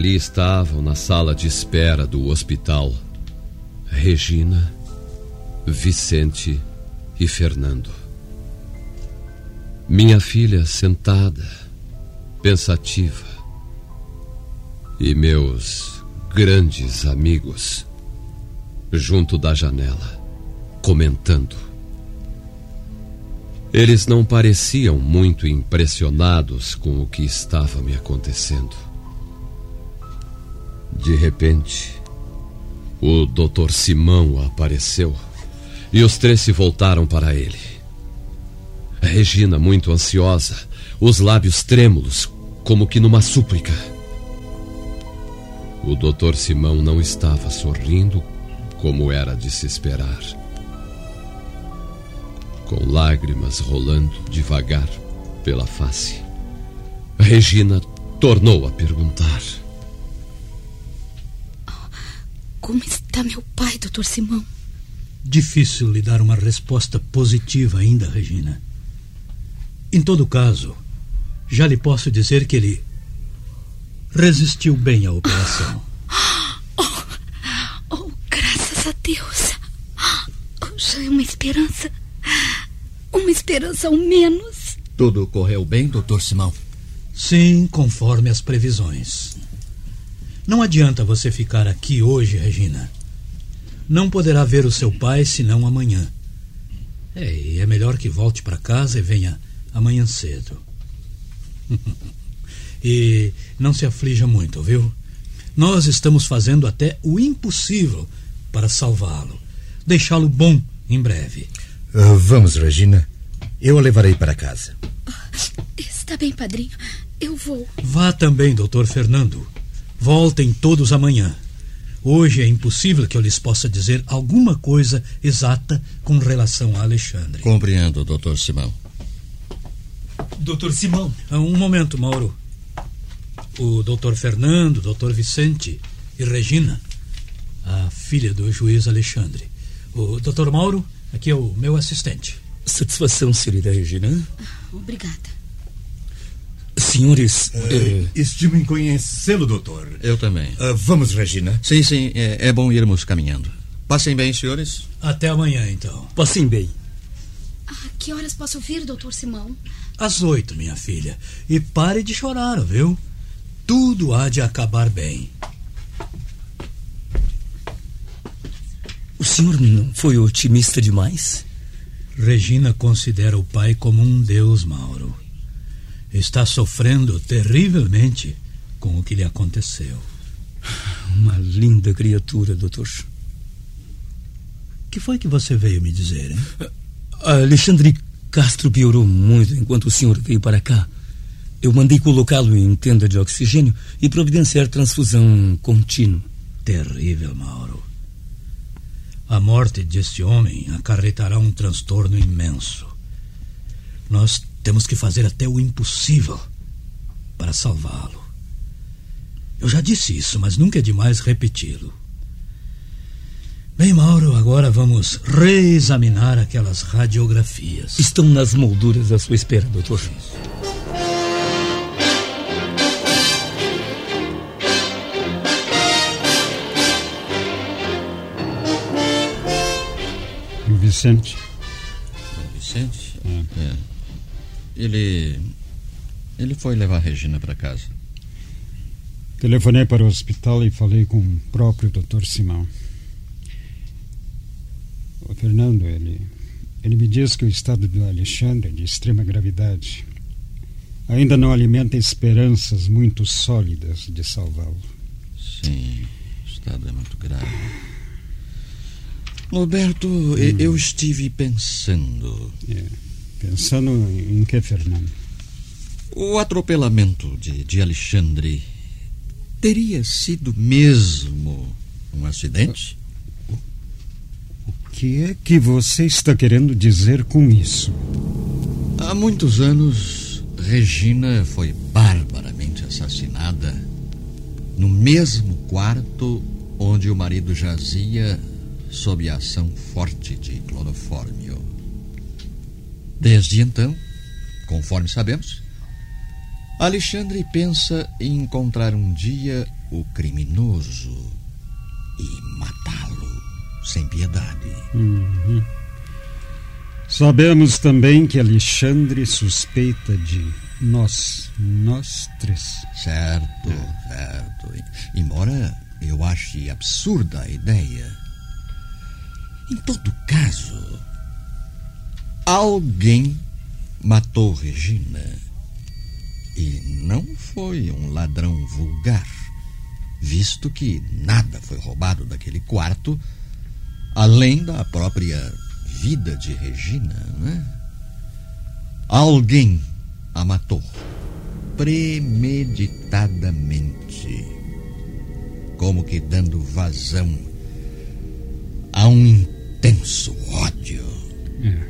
Ali estavam na sala de espera do hospital Regina, Vicente e Fernando. Minha filha sentada, pensativa. E meus grandes amigos junto da janela, comentando. Eles não pareciam muito impressionados com o que estava me acontecendo. De repente, o Dr. Simão apareceu e os três se voltaram para ele. Regina, muito ansiosa, os lábios trêmulos, como que numa súplica. O Dr. Simão não estava sorrindo como era de se esperar com lágrimas rolando devagar pela face. Regina tornou a perguntar: Como está meu pai, doutor Simão? Difícil lhe dar uma resposta positiva ainda, Regina. Em todo caso, já lhe posso dizer que ele resistiu bem à operação. Oh, graças a Deus. Oh, já é uma esperança. Uma esperança ao menos. Tudo correu bem, doutor Simão? Sim, conforme as previsões. Não adianta você ficar aqui hoje, Regina. Não poderá ver o seu pai senão amanhã. É, e é melhor que volte para casa e venha amanhã cedo. e não se aflija muito, viu? Nós estamos fazendo até o impossível para salvá-lo, deixá-lo bom em breve. Uh, vamos, Regina. Eu a levarei para casa. Está bem, padrinho. Eu vou. Vá também, doutor Fernando. Voltem todos amanhã. Hoje é impossível que eu lhes possa dizer alguma coisa exata com relação a Alexandre. Compreendo, doutor Simão. Doutor Simão. Um momento, Mauro. O doutor Fernando, o doutor Vicente e Regina, a filha do juiz Alexandre. O doutor Mauro, aqui é o meu assistente. Satisfação, senhorita Regina. Obrigada. Senhores. Uh, eh... Estimo em conhecê-lo, doutor. Eu também. Uh, vamos, Regina. Sim, sim, é, é, bom irmos caminhando. Passem bem, senhores. Até amanhã, então. Passem bem. Ah, que horas posso vir, doutor Simão? Às oito, minha filha. E pare de chorar, viu? Tudo há de acabar bem. O senhor não foi otimista demais? Regina considera o pai como um deus, Mauro. Está sofrendo terrivelmente com o que lhe aconteceu. Uma linda criatura, doutor. que foi que você veio me dizer, hein? Alexandre Castro piorou muito enquanto o senhor veio para cá. Eu mandei colocá-lo em tenda de oxigênio e providenciar transfusão contínua. Terrível, Mauro. A morte deste homem acarretará um transtorno imenso. Nós temos que fazer até o impossível para salvá-lo. Eu já disse isso, mas nunca é demais repeti-lo. Bem, Mauro, agora vamos reexaminar aquelas radiografias. Estão nas molduras à sua espera, doutor. Vicente. Vicente? É. é. Ele. Ele foi levar a Regina para casa. Telefonei para o hospital e falei com o próprio Dr. Simão. O Fernando, ele. Ele me diz que o estado do Alexandre é de extrema gravidade. Ainda não alimenta esperanças muito sólidas de salvá-lo. Sim, o estado é muito grave. Roberto, hum. eu estive pensando. É. Pensando em que, Fernando? O atropelamento de, de Alexandre teria sido mesmo um acidente? O que é que você está querendo dizer com isso? Há muitos anos, Regina foi barbaramente assassinada no mesmo quarto onde o marido jazia sob a ação forte de clorofórmio. Desde então, conforme sabemos, Alexandre pensa em encontrar um dia o criminoso e matá-lo sem piedade. Uhum. Sabemos também que Alexandre suspeita de nós, nós três. Certo, é. certo. Embora eu ache absurda a ideia. Em todo caso, alguém matou Regina. E não foi um ladrão vulgar, visto que nada foi roubado daquele quarto, além da própria vida de Regina, né? Alguém a matou premeditadamente, como que dando vazão a um intenso ódio. É.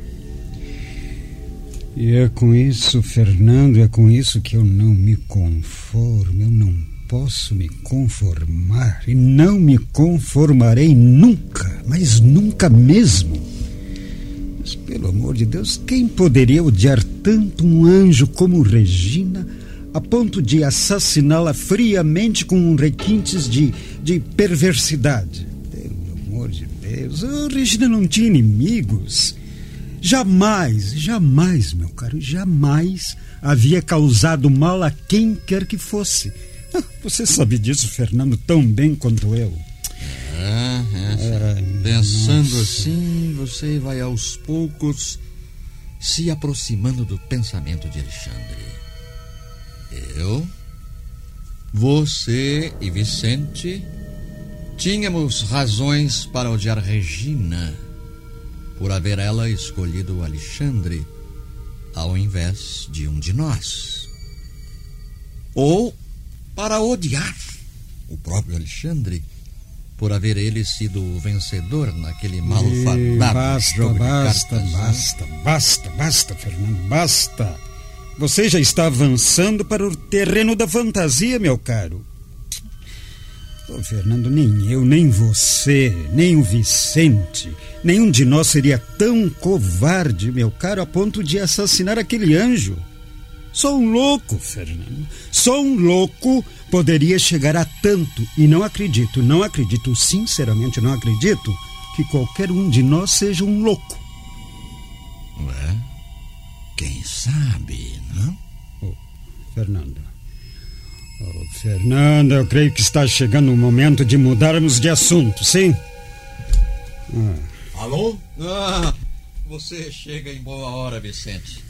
E é com isso, Fernando, é com isso que eu não me conformo, eu não posso me conformar e não me conformarei nunca, mas nunca mesmo. Mas pelo amor de Deus, quem poderia odiar tanto um anjo como Regina a ponto de assassiná-la friamente com requintes de, de perversidade? Pelo amor de Deus, Regina não tinha inimigos. Jamais, jamais, meu caro, jamais havia causado mal a quem quer que fosse. Ah, você sabe disso, Fernando, tão bem quanto eu. É, é. Pensando nossa. assim, você vai aos poucos se aproximando do pensamento de Alexandre. Eu, você e Vicente tínhamos razões para odiar Regina por haver ela escolhido Alexandre ao invés de um de nós. Ou para odiar o próprio Alexandre por haver ele sido o vencedor naquele malfadado basta, jogo basta, de cartas. Basta, basta, basta, basta, Fernando, basta. Você já está avançando para o terreno da fantasia, meu caro. Oh, Fernando, nem eu, nem você, nem o Vicente, nenhum de nós seria tão covarde, meu caro, a ponto de assassinar aquele anjo. Só um louco, Fernando. Só um louco poderia chegar a tanto. E não acredito, não acredito, sinceramente não acredito que qualquer um de nós seja um louco. Ué? Quem sabe, não? Oh, Fernando. Oh, Fernanda, eu creio que está chegando o momento de mudarmos de assunto, sim? Ah. Alô? Ah, você chega em boa hora, Vicente.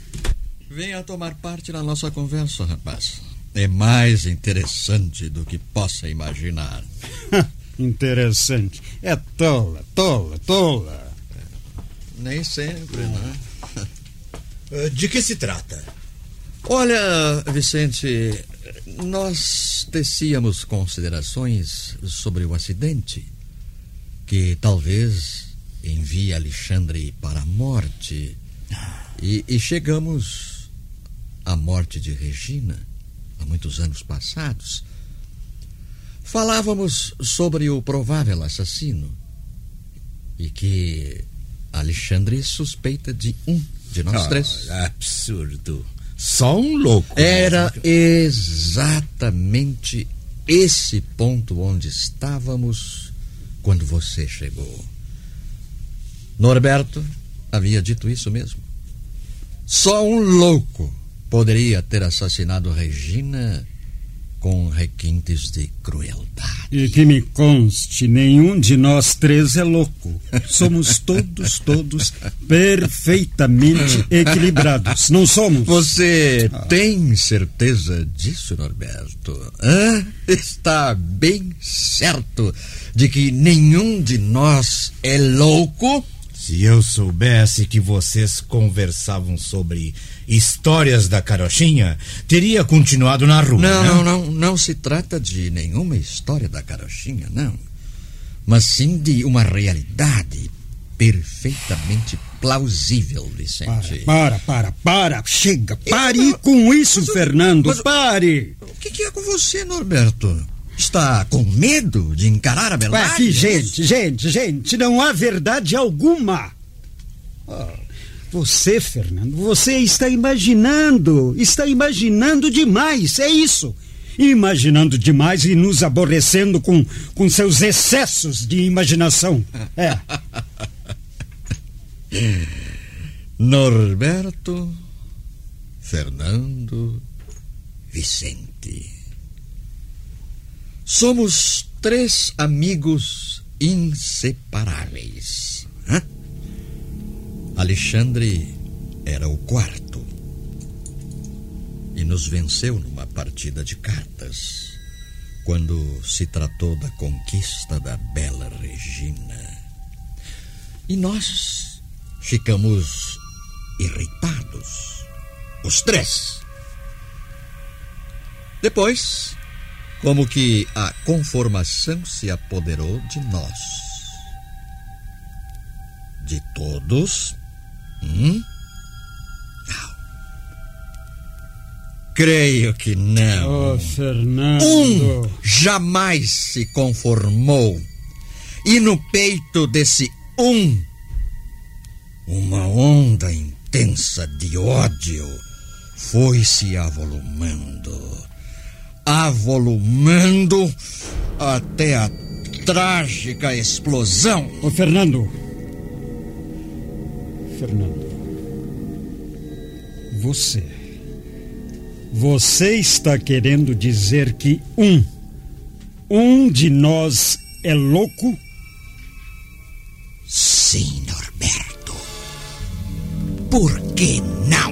Venha tomar parte na nossa conversa, rapaz. É mais interessante do que possa imaginar. interessante. É tola, tola, tola. Nem sempre, né? De que se trata? Olha, Vicente, nós tecíamos considerações sobre o acidente que talvez envie Alexandre para a morte. E, e chegamos à morte de Regina, há muitos anos passados. Falávamos sobre o provável assassino e que Alexandre suspeita de um de nós oh, três. Absurdo. Só um louco. Era exatamente esse ponto onde estávamos quando você chegou. Norberto havia dito isso mesmo. Só um louco poderia ter assassinado Regina com requintes de crueldade. E que me conste, nenhum de nós três é louco. Somos todos, todos perfeitamente equilibrados. Não somos? Você ah. tem certeza disso, Norberto? Hã? Está bem certo de que nenhum de nós é louco? Se eu soubesse que vocês conversavam sobre histórias da carochinha, teria continuado na rua. Não, né? não, não, não se trata de nenhuma história da carochinha, não. Mas sim de uma realidade perfeitamente plausível, Vicente. Para, para, para, para. Chega, pare eu, com isso, mas, Fernando, mas, pare. O que, que é com você, Norberto? Está com medo de encarar a verdade? Aqui, gente, gente, gente, não há verdade alguma. Oh, você, Fernando, você está imaginando, está imaginando demais, é isso. Imaginando demais e nos aborrecendo com, com seus excessos de imaginação. É. Norberto, Fernando, Vicente. Somos três amigos inseparáveis. Hã? Alexandre era o quarto e nos venceu numa partida de cartas quando se tratou da conquista da bela Regina. E nós ficamos irritados, os três. Depois, como que a conformação se apoderou de nós. De todos? Hum? Não. Creio que não. Oh, Fernando. Um jamais se conformou. E no peito desse um, uma onda intensa de ódio foi se avolumando avolumando até a trágica explosão. Ô, Fernando. Fernando. Você. Você está querendo dizer que um. Um de nós é louco? Sim, Norberto. Por que não?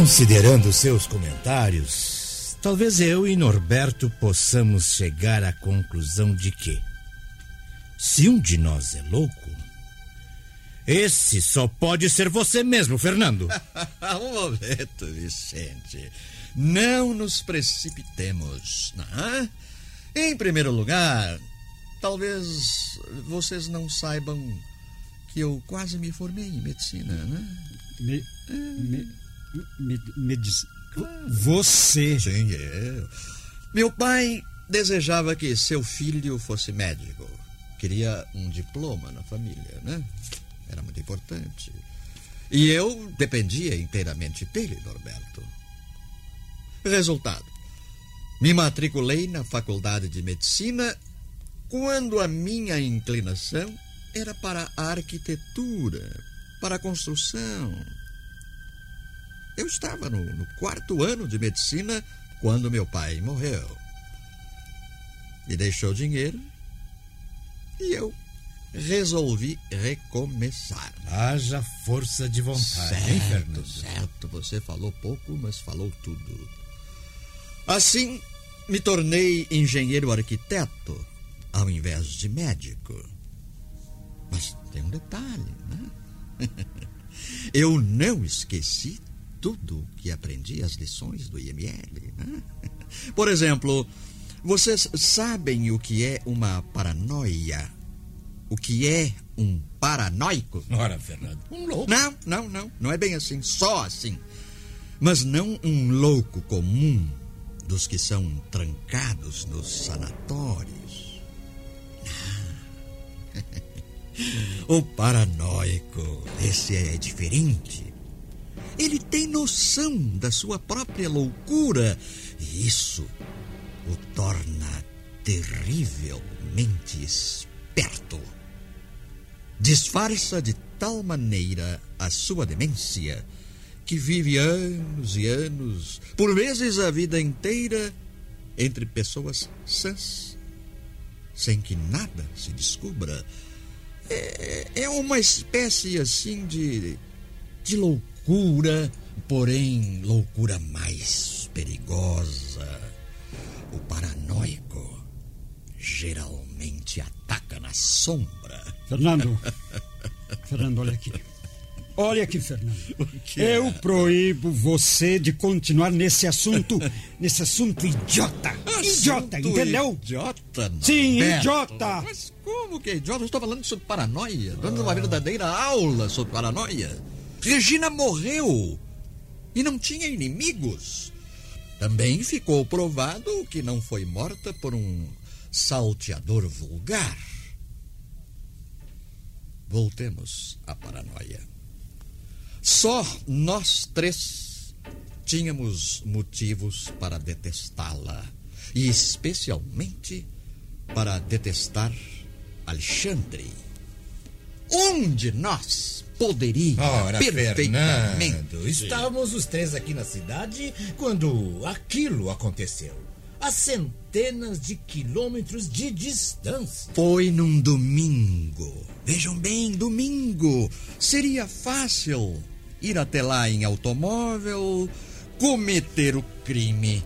Considerando seus comentários, talvez eu e Norberto possamos chegar à conclusão de que, se um de nós é louco, esse só pode ser você mesmo, Fernando. um momento, Vicente. Não nos precipitemos. Não? Em primeiro lugar, talvez vocês não saibam que eu quase me formei em medicina, né? Me, me, me, me diz. Você. Sim, eu. Meu pai desejava que seu filho fosse médico. Queria um diploma na família, né? Era muito importante. E eu dependia inteiramente dele, Norberto. Resultado: me matriculei na faculdade de medicina quando a minha inclinação era para a arquitetura, para a construção. Eu estava no, no quarto ano de medicina quando meu pai morreu. Me deixou dinheiro e eu resolvi recomeçar. Haja força de vontade, hein, Certo, Fernando? certo. Você falou pouco, mas falou tudo. Assim, me tornei engenheiro arquiteto ao invés de médico. Mas tem um detalhe, né? Eu não esqueci tudo que aprendi as lições do IML. Né? Por exemplo, vocês sabem o que é uma paranoia? O que é um paranoico? Ora, Fernando. Um louco. Não, não, não. Não é bem assim. Só assim. Mas não um louco comum dos que são trancados nos sanatórios. Não. O paranoico, esse é diferente. Ele tem noção da sua própria loucura e isso o torna terrivelmente esperto. Disfarça de tal maneira a sua demência que vive anos e anos, por vezes a vida inteira, entre pessoas sãs, sem que nada se descubra. É, é uma espécie assim de, de loucura, porém loucura mais perigosa. O paranoico geralmente ataca na sombra. Fernando. Fernando, olha aqui. Olha aqui, Fernando. Eu proíbo você de continuar nesse assunto, nesse assunto idiota. Idiota, Assunto entendeu? Idiota, não. Sim, Beto. idiota. Mas como que é idiota? Eu estou falando sobre paranoia, dando uma verdadeira aula sobre paranoia. Regina morreu e não tinha inimigos. Também ficou provado que não foi morta por um salteador vulgar. Voltemos à paranoia. Só nós três tínhamos motivos para detestá-la. E especialmente para detestar Alexandre. Um de nós poderia Ora, perfeitamente. Fernando, estávamos os três aqui na cidade quando aquilo aconteceu. A centenas de quilômetros de distância. Foi num domingo. Vejam bem, domingo. Seria fácil ir até lá em automóvel, cometer o crime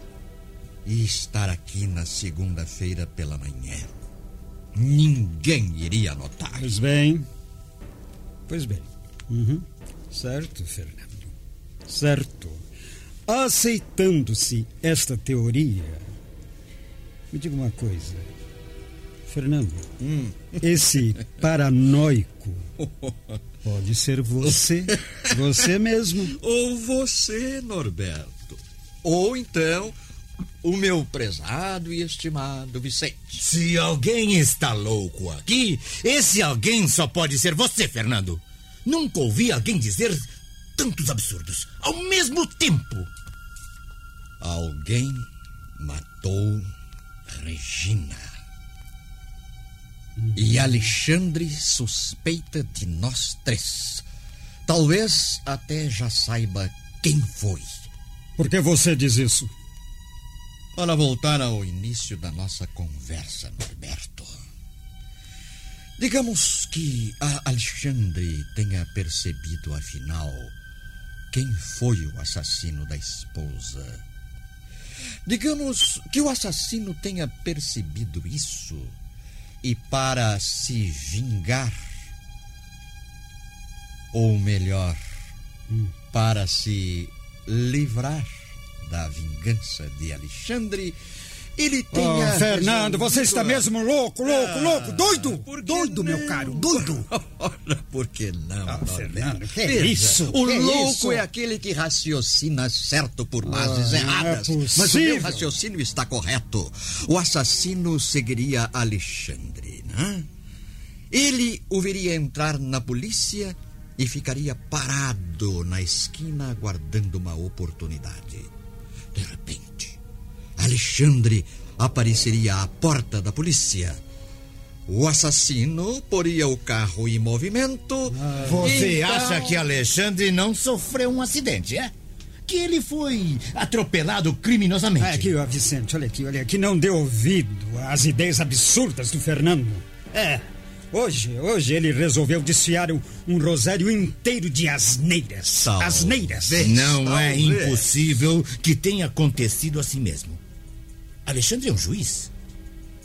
e estar aqui na segunda-feira pela manhã. Ninguém iria notar. Pois bem. Pois bem. Uhum. Certo, Fernando. Certo. Aceitando-se esta teoria, me diga uma coisa. Fernando, Hum. esse paranoico pode ser você. Você mesmo. Ou você, Norberto. Ou então, o meu prezado e estimado Vicente. Se alguém está louco aqui, esse alguém só pode ser você, Fernando. Nunca ouvi alguém dizer tantos absurdos ao mesmo tempo. Alguém matou Regina. E Alexandre suspeita de nós três. Talvez até já saiba quem foi. Por que você diz isso? Para voltar ao início da nossa conversa, Norberto. Digamos que a Alexandre tenha percebido, afinal, quem foi o assassino da esposa. Digamos que o assassino tenha percebido isso e, para se vingar, ou melhor, para se livrar da vingança de Alexandre, ele tenha. Oh, Fernando, você está mesmo louco, louco, Ah, louco, doido! Doido, meu não? caro, doido! Ora, por que não, Ah? Fernando, que Veja, isso? O Que louco isso? é aquele que raciocina certo por bases Ah, erradas. não é Mas o meu raciocínio está correto. O assassino seguiria Alexandre, né? Ele o veria entrar na polícia e ficaria parado na esquina aguardando uma oportunidade. De repente, Alexandre apareceria à porta da polícia. O assassino poria o carro em movimento. Você então- acha que Alexandre não sofreu um acidente, é? Que ele foi atropelado criminosamente? Olha aqui, ó, Vicente, olha aqui, olha aqui. Não dê ouvido às ideias absurdas do Fernando. É, hoje, hoje ele resolveu desfiar um, um rosário inteiro de asneiras. Talvez. Asneiras. Não é impossível que tenha acontecido assim mesmo. Alexandre é um juiz.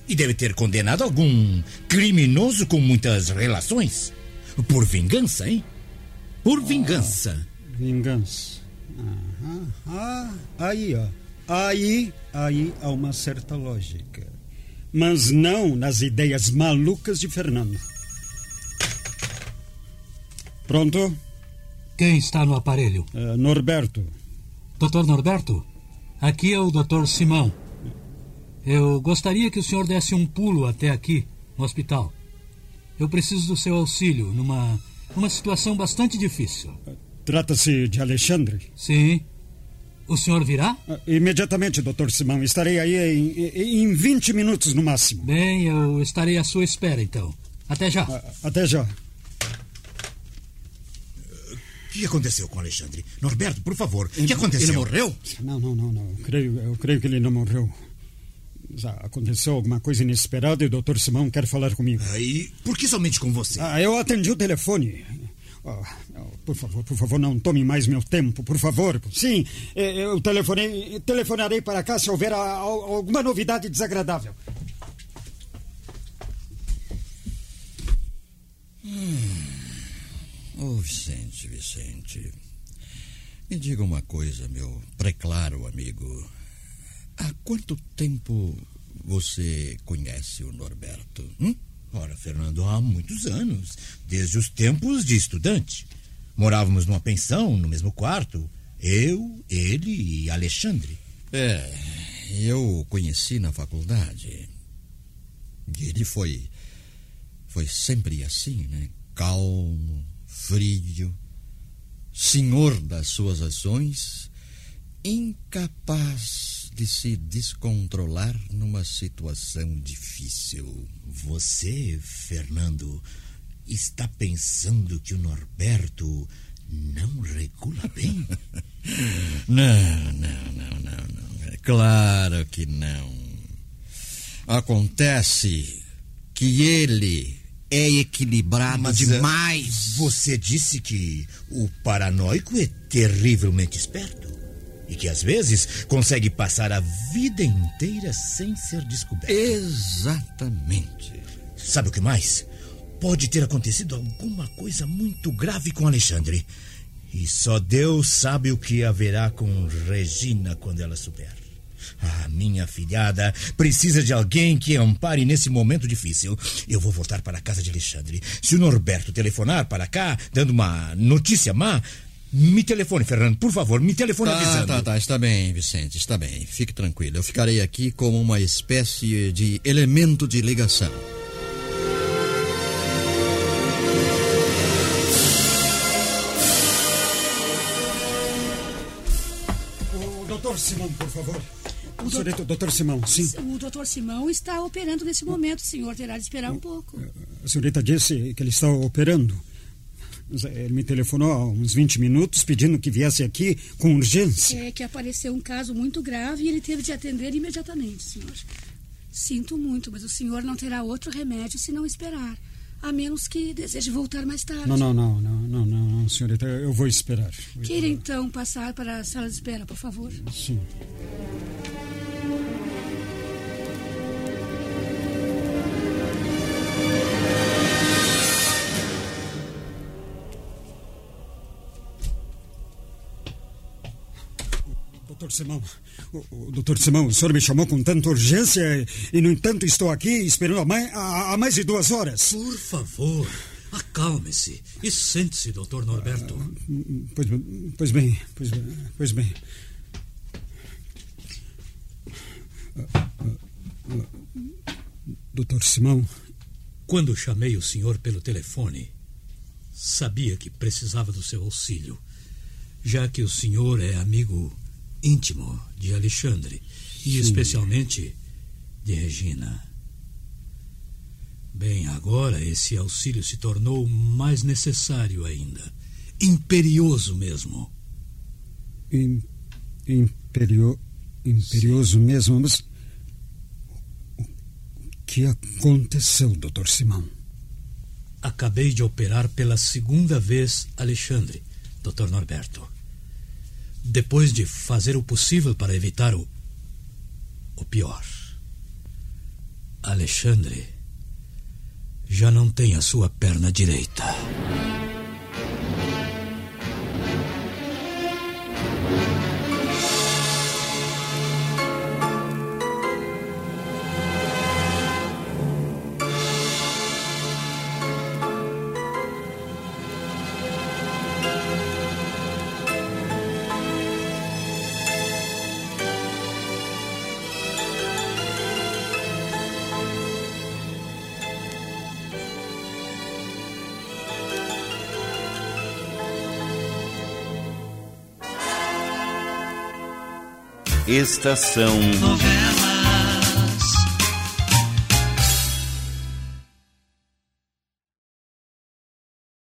E deve ter condenado algum criminoso com muitas relações. Por vingança, hein? Por vingança. Vingança. Aham. Ah, aí, ó. Aí, aí há uma certa lógica. Mas não nas ideias malucas de Fernando. Pronto? Quem está no aparelho? Eh, Norberto. Doutor Norberto, aqui é o doutor Simão. Eu gostaria que o senhor desse um pulo até aqui, no hospital. Eu preciso do seu auxílio numa, numa situação bastante difícil. Trata-se de Alexandre? Sim. O senhor virá? Ah, Imediatamente, doutor Simão. Estarei aí em, em 20 minutos no máximo. Bem, eu estarei à sua espera então. Até já. Ah, Até já. O que aconteceu com Alexandre? Norberto, por favor, o que aconteceu? Ele morreu? Não, não, não, não. Eu creio, eu creio que ele não morreu. Já aconteceu alguma coisa inesperada e o doutor Simão quer falar comigo. Aí, por que somente com você? Ah, eu atendi o telefone. Oh, oh, por favor, por favor, não tome mais meu tempo, por favor. Sim, eh, eu telefonei, telefonarei para cá se houver a- a- alguma novidade desagradável. Ô, Vicente, Vicente. Me diga uma coisa, meu preclaro amigo. Há quanto tempo você conhece o Norberto? Hum? Ora, Fernando, há muitos anos. Desde os tempos de estudante. Morávamos numa pensão, no mesmo quarto. Eu, ele e Alexandre. É, eu o conheci na faculdade. E ele foi. Foi sempre assim, né? Calmo, frio, senhor das suas ações incapaz de se descontrolar numa situação difícil. Você, Fernando, está pensando que o Norberto não regula bem? não, não, não, não, não. É claro que não. Acontece que ele é equilibrado Mas, demais. Você disse que o paranoico é terrivelmente esperto e que às vezes consegue passar a vida inteira sem ser descoberto. Exatamente. Sabe o que mais? Pode ter acontecido alguma coisa muito grave com Alexandre. E só Deus sabe o que haverá com Regina quando ela souber. Ah, minha filhada precisa de alguém que ampare nesse momento difícil. Eu vou voltar para a casa de Alexandre. Se o Norberto telefonar para cá, dando uma notícia má, me telefone, Fernando, por favor, me telefone tá, avisando. Tá, tá, está bem, Vicente, está bem. Fique tranquilo. Eu ficarei aqui como uma espécie de elemento de ligação. O doutor Simão, por favor. O senhorita, doutor Simão, sim. O doutor Simão está operando nesse momento. O senhor terá de esperar um pouco. A senhorita disse que ele está operando. Ele me telefonou há uns 20 minutos pedindo que viesse aqui com urgência. É que apareceu um caso muito grave e ele teve de atender imediatamente, senhor. Sinto muito, mas o senhor não terá outro remédio se não esperar. A menos que deseje voltar mais tarde. Não, não, não, não, não, não, não, senhorita, eu vou esperar. Queira então passar para a sala de espera, por favor. Sim. Doutor Simão, o, o doutor Simão, o senhor me chamou com tanta urgência e, no entanto, estou aqui esperando há mais, há, há mais de duas horas. Por favor, acalme-se e sente-se, doutor Norberto. Pois, bem- pois bem, pois bem, pois bem. Doutor Simão, Quando chamei o senhor pelo telefone, sabia que precisava do seu auxílio, já que o senhor é amigo íntimo de Alexandre e Sim. especialmente de Regina. Bem, agora esse auxílio se tornou mais necessário ainda. Imperioso mesmo. im, imperio, imperioso mesmo, mas o que aconteceu, doutor Simão? Acabei de operar pela segunda vez Alexandre, Dr. Norberto. Depois de fazer o possível para evitar o. o pior. Alexandre já não tem a sua perna direita. Estação Novela.